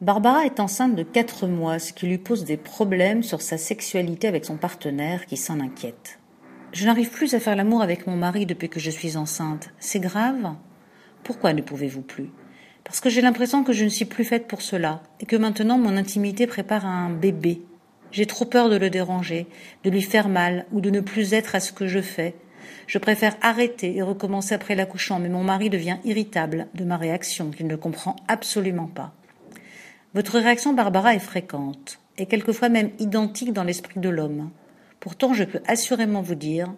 Barbara est enceinte de quatre mois, ce qui lui pose des problèmes sur sa sexualité avec son partenaire qui s'en inquiète. Je n'arrive plus à faire l'amour avec mon mari depuis que je suis enceinte. C'est grave? Pourquoi ne pouvez-vous plus? Parce que j'ai l'impression que je ne suis plus faite pour cela, et que maintenant mon intimité prépare un bébé. J'ai trop peur de le déranger, de lui faire mal, ou de ne plus être à ce que je fais. Je préfère arrêter et recommencer après l'accouchement, mais mon mari devient irritable de ma réaction, qu'il ne comprend absolument pas. Votre réaction, Barbara, est fréquente, et quelquefois même identique dans l'esprit de l'homme. Pourtant, je peux assurément vous dire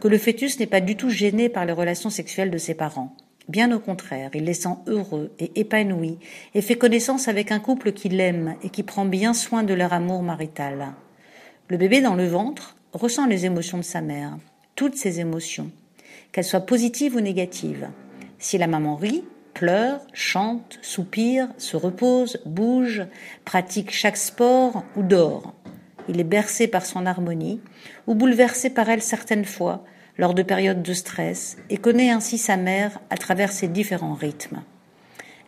que le fœtus n'est pas du tout gêné par les relations sexuelles de ses parents. Bien au contraire, il les sent heureux et épanouis et fait connaissance avec un couple qui l'aime et qui prend bien soin de leur amour marital. Le bébé dans le ventre ressent les émotions de sa mère, toutes ses émotions, qu'elles soient positives ou négatives. Si la maman rit, pleure, chante, soupire, se repose, bouge, pratique chaque sport ou dort. Il est bercé par son harmonie ou bouleversé par elle certaines fois lors de périodes de stress et connaît ainsi sa mère à travers ses différents rythmes.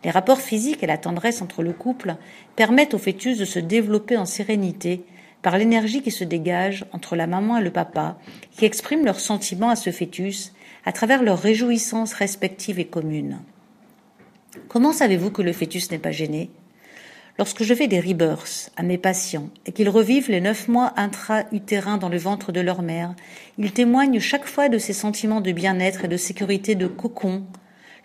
Les rapports physiques et la tendresse entre le couple permettent au fœtus de se développer en sérénité par l'énergie qui se dégage entre la maman et le papa, qui expriment leurs sentiments à ce fœtus à travers leurs réjouissances respectives et communes. Comment savez-vous que le fœtus n'est pas gêné? Lorsque je fais des rebirths à mes patients et qu'ils revivent les neuf mois intra-utérins dans le ventre de leur mère, ils témoignent chaque fois de ces sentiments de bien-être et de sécurité de cocon.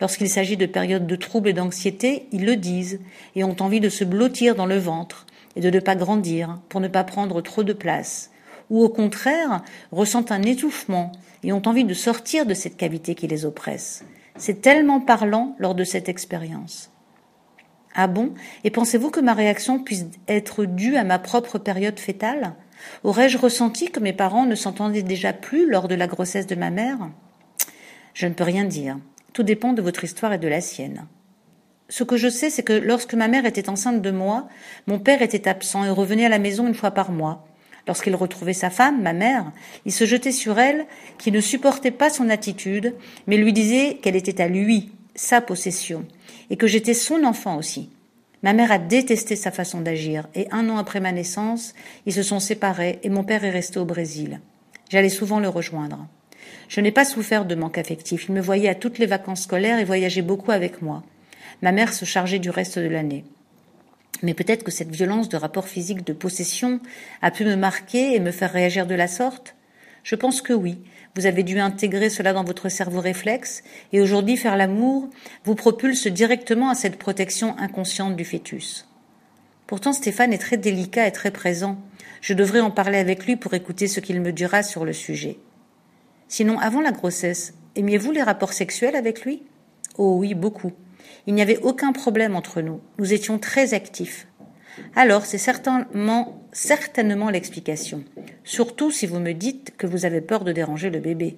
Lorsqu'il s'agit de périodes de troubles et d'anxiété, ils le disent et ont envie de se blottir dans le ventre et de ne pas grandir pour ne pas prendre trop de place. Ou au contraire, ressentent un étouffement et ont envie de sortir de cette cavité qui les oppresse. C'est tellement parlant lors de cette expérience. Ah bon? Et pensez-vous que ma réaction puisse être due à ma propre période fétale? Aurais-je ressenti que mes parents ne s'entendaient déjà plus lors de la grossesse de ma mère? Je ne peux rien dire. Tout dépend de votre histoire et de la sienne. Ce que je sais, c'est que lorsque ma mère était enceinte de moi, mon père était absent et revenait à la maison une fois par mois. Lorsqu'il retrouvait sa femme, ma mère, il se jetait sur elle, qui ne supportait pas son attitude, mais lui disait qu'elle était à lui, sa possession, et que j'étais son enfant aussi. Ma mère a détesté sa façon d'agir, et un an après ma naissance, ils se sont séparés et mon père est resté au Brésil. J'allais souvent le rejoindre. Je n'ai pas souffert de manque affectif. Il me voyait à toutes les vacances scolaires et voyageait beaucoup avec moi. Ma mère se chargeait du reste de l'année. Mais peut-être que cette violence de rapport physique de possession a pu me marquer et me faire réagir de la sorte? Je pense que oui. Vous avez dû intégrer cela dans votre cerveau réflexe, et aujourd'hui faire l'amour vous propulse directement à cette protection inconsciente du fœtus. Pourtant Stéphane est très délicat et très présent. Je devrais en parler avec lui pour écouter ce qu'il me dira sur le sujet. Sinon, avant la grossesse, aimiez-vous les rapports sexuels avec lui? Oh oui, beaucoup. Il n'y avait aucun problème entre nous. Nous étions très actifs. Alors, c'est certainement, certainement l'explication. Surtout si vous me dites que vous avez peur de déranger le bébé.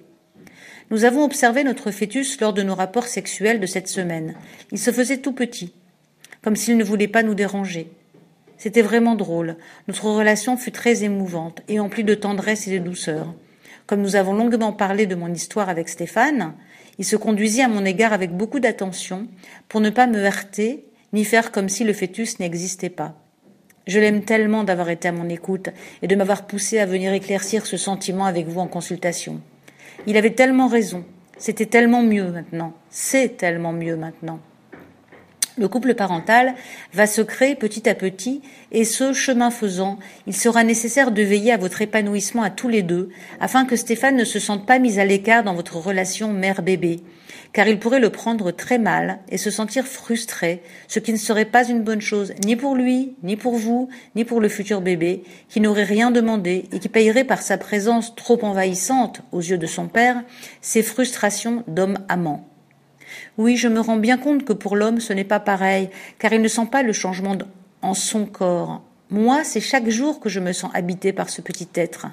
Nous avons observé notre fœtus lors de nos rapports sexuels de cette semaine. Il se faisait tout petit, comme s'il ne voulait pas nous déranger. C'était vraiment drôle. Notre relation fut très émouvante et emplie de tendresse et de douceur. Comme nous avons longuement parlé de mon histoire avec Stéphane, il se conduisit à mon égard avec beaucoup d'attention pour ne pas me heurter ni faire comme si le fœtus n'existait pas. Je l'aime tellement d'avoir été à mon écoute et de m'avoir poussé à venir éclaircir ce sentiment avec vous en consultation. Il avait tellement raison. C'était tellement mieux maintenant. C'est tellement mieux maintenant. Le couple parental va se créer petit à petit et ce chemin faisant, il sera nécessaire de veiller à votre épanouissement à tous les deux afin que Stéphane ne se sente pas mis à l'écart dans votre relation mère-bébé, car il pourrait le prendre très mal et se sentir frustré, ce qui ne serait pas une bonne chose ni pour lui, ni pour vous, ni pour le futur bébé, qui n'aurait rien demandé et qui payerait par sa présence trop envahissante aux yeux de son père ses frustrations d'homme amant. Oui, je me rends bien compte que pour l'homme ce n'est pas pareil, car il ne sent pas le changement en son corps. Moi, c'est chaque jour que je me sens habité par ce petit être.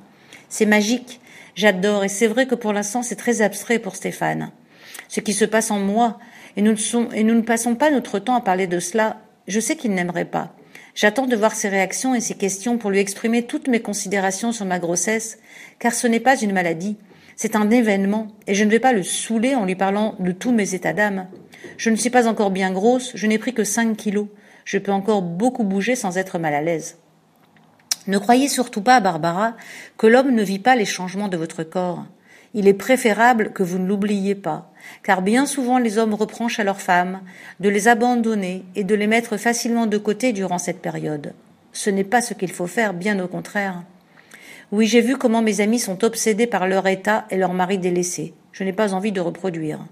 C'est magique, j'adore, et c'est vrai que pour l'instant c'est très abstrait pour Stéphane. Ce qui se passe en moi, et nous, et nous ne passons pas notre temps à parler de cela, je sais qu'il n'aimerait pas. J'attends de voir ses réactions et ses questions pour lui exprimer toutes mes considérations sur ma grossesse, car ce n'est pas une maladie. C'est un événement, et je ne vais pas le saouler en lui parlant de tous mes états d'âme. Je ne suis pas encore bien grosse, je n'ai pris que cinq kilos. Je peux encore beaucoup bouger sans être mal à l'aise. Ne croyez surtout pas, Barbara, que l'homme ne vit pas les changements de votre corps. Il est préférable que vous ne l'oubliez pas, car bien souvent les hommes reprochent à leurs femmes de les abandonner et de les mettre facilement de côté durant cette période. Ce n'est pas ce qu'il faut faire, bien au contraire. Oui, j'ai vu comment mes amis sont obsédés par leur état et leur mari délaissé. Je n'ai pas envie de reproduire.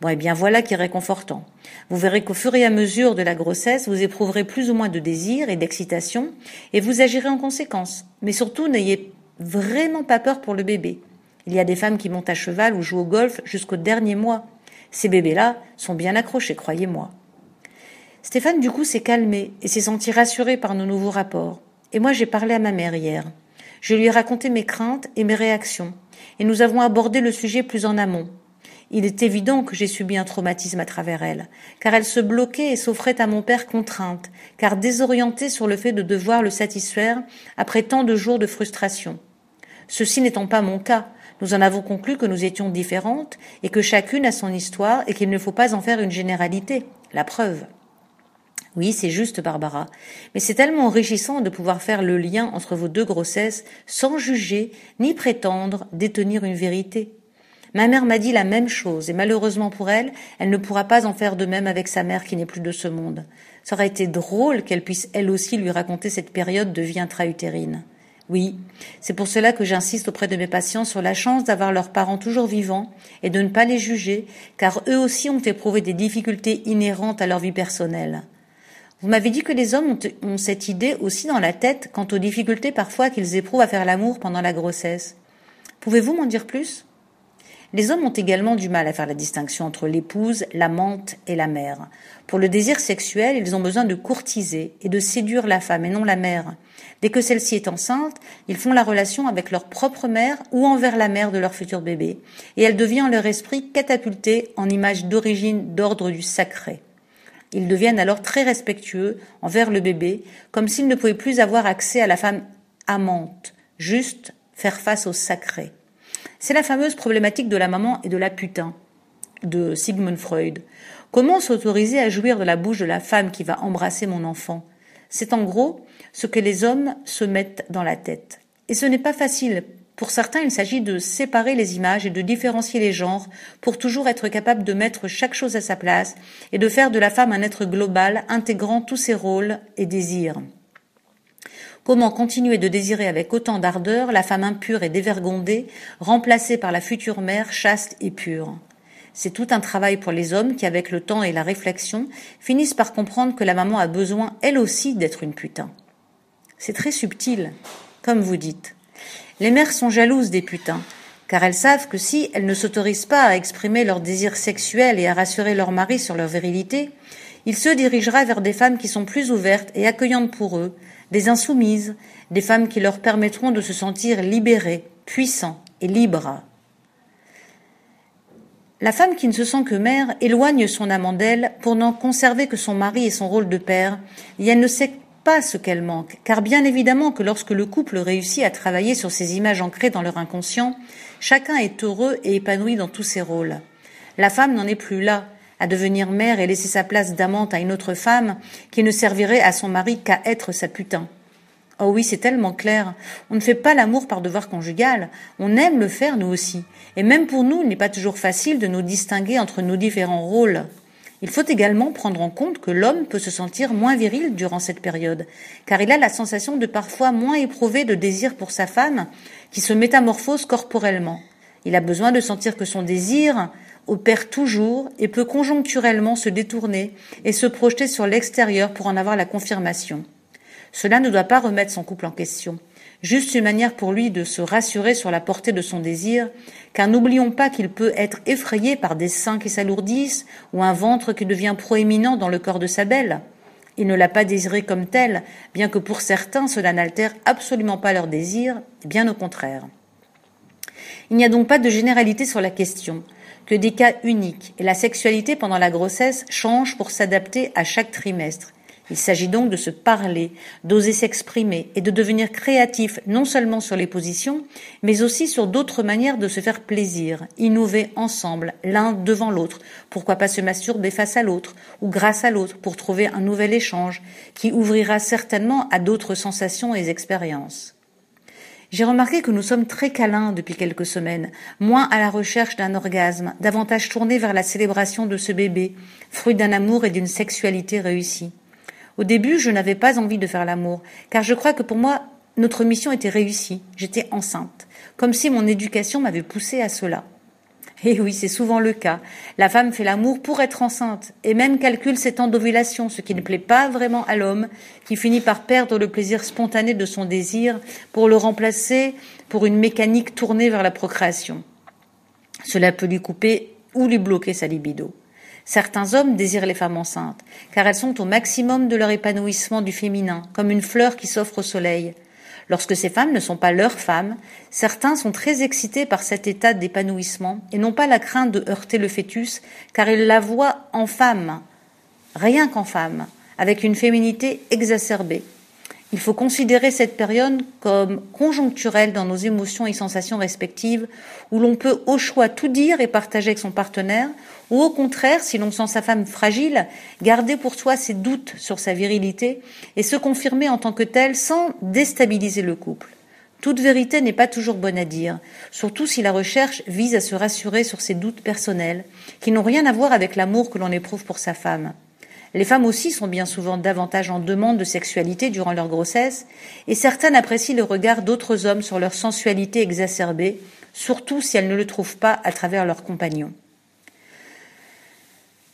Bon, eh bien voilà qui est réconfortant. Vous verrez qu'au fur et à mesure de la grossesse, vous éprouverez plus ou moins de désir et d'excitation, et vous agirez en conséquence. Mais surtout, n'ayez vraiment pas peur pour le bébé. Il y a des femmes qui montent à cheval ou jouent au golf jusqu'au dernier mois. Ces bébés-là sont bien accrochés, croyez-moi. Stéphane, du coup, s'est calmé et s'est senti rassuré par nos nouveaux rapports. Et moi, j'ai parlé à ma mère hier. Je lui ai raconté mes craintes et mes réactions, et nous avons abordé le sujet plus en amont. Il est évident que j'ai subi un traumatisme à travers elle, car elle se bloquait et s'offrait à mon père contrainte, car désorientée sur le fait de devoir le satisfaire après tant de jours de frustration. Ceci n'étant pas mon cas, nous en avons conclu que nous étions différentes et que chacune a son histoire et qu'il ne faut pas en faire une généralité. La preuve. Oui, c'est juste, Barbara. Mais c'est tellement enrichissant de pouvoir faire le lien entre vos deux grossesses sans juger ni prétendre détenir une vérité. Ma mère m'a dit la même chose, et malheureusement pour elle, elle ne pourra pas en faire de même avec sa mère qui n'est plus de ce monde. Ça aurait été drôle qu'elle puisse elle aussi lui raconter cette période de vie intra-utérine. Oui, c'est pour cela que j'insiste auprès de mes patients sur la chance d'avoir leurs parents toujours vivants et de ne pas les juger, car eux aussi ont éprouvé des difficultés inhérentes à leur vie personnelle. Vous m'avez dit que les hommes ont, cette idée aussi dans la tête quant aux difficultés parfois qu'ils éprouvent à faire l'amour pendant la grossesse. Pouvez-vous m'en dire plus? Les hommes ont également du mal à faire la distinction entre l'épouse, l'amante et la mère. Pour le désir sexuel, ils ont besoin de courtiser et de séduire la femme et non la mère. Dès que celle-ci est enceinte, ils font la relation avec leur propre mère ou envers la mère de leur futur bébé, et elle devient en leur esprit catapultée en image d'origine d'ordre du sacré. Ils deviennent alors très respectueux envers le bébé, comme s'ils ne pouvaient plus avoir accès à la femme amante, juste faire face au sacré. C'est la fameuse problématique de la maman et de la putain de Sigmund Freud. Comment s'autoriser à jouir de la bouche de la femme qui va embrasser mon enfant? C'est en gros ce que les hommes se mettent dans la tête. Et ce n'est pas facile pour certains, il s'agit de séparer les images et de différencier les genres pour toujours être capable de mettre chaque chose à sa place et de faire de la femme un être global intégrant tous ses rôles et désirs. Comment continuer de désirer avec autant d'ardeur la femme impure et dévergondée, remplacée par la future mère chaste et pure? C'est tout un travail pour les hommes qui, avec le temps et la réflexion, finissent par comprendre que la maman a besoin, elle aussi, d'être une putain. C'est très subtil, comme vous dites. Les mères sont jalouses des putains, car elles savent que si elles ne s'autorisent pas à exprimer leur désir sexuel et à rassurer leur mari sur leur virilité, il se dirigera vers des femmes qui sont plus ouvertes et accueillantes pour eux, des insoumises, des femmes qui leur permettront de se sentir libérées, puissants et libres. La femme qui ne se sent que mère éloigne son amant d'elle pour n'en conserver que son mari et son rôle de père, et elle ne sait ce qu'elle manque, car bien évidemment que lorsque le couple réussit à travailler sur ces images ancrées dans leur inconscient, chacun est heureux et épanoui dans tous ses rôles. La femme n'en est plus là, à devenir mère et laisser sa place d'amante à une autre femme qui ne servirait à son mari qu'à être sa putain. Oh oui, c'est tellement clair. On ne fait pas l'amour par devoir conjugal. On aime le faire, nous aussi. Et même pour nous, il n'est pas toujours facile de nous distinguer entre nos différents rôles. Il faut également prendre en compte que l'homme peut se sentir moins viril durant cette période, car il a la sensation de parfois moins éprouver de désir pour sa femme, qui se métamorphose corporellement. Il a besoin de sentir que son désir opère toujours et peut conjoncturellement se détourner et se projeter sur l'extérieur pour en avoir la confirmation. Cela ne doit pas remettre son couple en question juste une manière pour lui de se rassurer sur la portée de son désir, car n'oublions pas qu'il peut être effrayé par des seins qui s'alourdissent ou un ventre qui devient proéminent dans le corps de sa belle. Il ne l'a pas désiré comme tel, bien que pour certains cela n'altère absolument pas leur désir, bien au contraire. Il n'y a donc pas de généralité sur la question, que des cas uniques, et la sexualité pendant la grossesse change pour s'adapter à chaque trimestre. Il s'agit donc de se parler, d'oser s'exprimer et de devenir créatif non seulement sur les positions, mais aussi sur d'autres manières de se faire plaisir, innover ensemble, l'un devant l'autre, pourquoi pas se masturber face à l'autre ou grâce à l'autre pour trouver un nouvel échange qui ouvrira certainement à d'autres sensations et expériences. J'ai remarqué que nous sommes très câlins depuis quelques semaines, moins à la recherche d'un orgasme, davantage tournés vers la célébration de ce bébé, fruit d'un amour et d'une sexualité réussie. Au début, je n'avais pas envie de faire l'amour, car je crois que pour moi, notre mission était réussie. J'étais enceinte, comme si mon éducation m'avait poussée à cela. Et oui, c'est souvent le cas. La femme fait l'amour pour être enceinte, et même calcule ses temps d'ovulation, ce qui ne plaît pas vraiment à l'homme, qui finit par perdre le plaisir spontané de son désir pour le remplacer pour une mécanique tournée vers la procréation. Cela peut lui couper ou lui bloquer sa libido. Certains hommes désirent les femmes enceintes, car elles sont au maximum de leur épanouissement du féminin, comme une fleur qui s'offre au soleil. Lorsque ces femmes ne sont pas leurs femmes, certains sont très excités par cet état d'épanouissement et n'ont pas la crainte de heurter le fœtus, car ils la voient en femme, rien qu'en femme, avec une féminité exacerbée. Il faut considérer cette période comme conjoncturelle dans nos émotions et sensations respectives, où l'on peut au choix tout dire et partager avec son partenaire, ou au contraire, si l'on sent sa femme fragile, garder pour soi ses doutes sur sa virilité et se confirmer en tant que telle sans déstabiliser le couple. Toute vérité n'est pas toujours bonne à dire, surtout si la recherche vise à se rassurer sur ses doutes personnels, qui n'ont rien à voir avec l'amour que l'on éprouve pour sa femme. Les femmes aussi sont bien souvent davantage en demande de sexualité durant leur grossesse, et certaines apprécient le regard d'autres hommes sur leur sensualité exacerbée, surtout si elles ne le trouvent pas à travers leurs compagnons.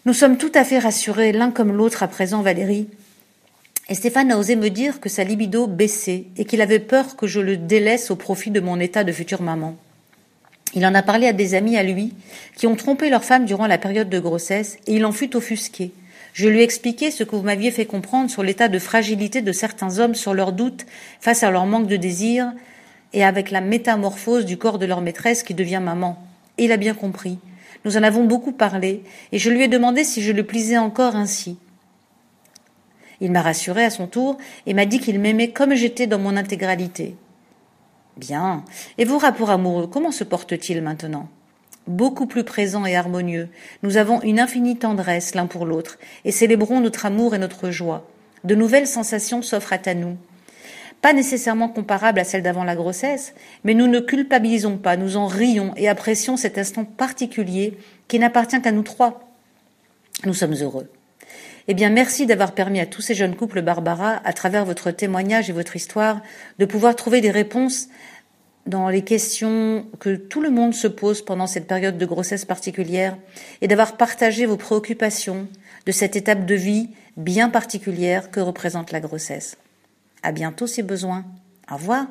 Nous sommes tout à fait rassurés l'un comme l'autre à présent, Valérie, et Stéphane a osé me dire que sa libido baissait et qu'il avait peur que je le délaisse au profit de mon état de future maman. Il en a parlé à des amis à lui qui ont trompé leur femme durant la période de grossesse et il en fut offusqué. Je lui ai expliqué ce que vous m'aviez fait comprendre sur l'état de fragilité de certains hommes, sur leurs doutes face à leur manque de désir et avec la métamorphose du corps de leur maîtresse qui devient maman. Et il a bien compris. Nous en avons beaucoup parlé, et je lui ai demandé si je le plisais encore ainsi. Il m'a rassuré à son tour et m'a dit qu'il m'aimait comme j'étais dans mon intégralité. Bien. Et vos rapports amoureux, comment se portent-ils maintenant? Beaucoup plus présent et harmonieux. Nous avons une infinie tendresse l'un pour l'autre, et célébrons notre amour et notre joie. De nouvelles sensations s'offrent à nous. Pas nécessairement comparables à celles d'avant la grossesse, mais nous ne culpabilisons pas, nous en rions et apprécions cet instant particulier qui n'appartient qu'à nous trois. Nous sommes heureux. Eh bien, merci d'avoir permis à tous ces jeunes couples Barbara, à travers votre témoignage et votre histoire, de pouvoir trouver des réponses dans les questions que tout le monde se pose pendant cette période de grossesse particulière et d'avoir partagé vos préoccupations de cette étape de vie bien particulière que représente la grossesse. À bientôt si besoin. Au revoir.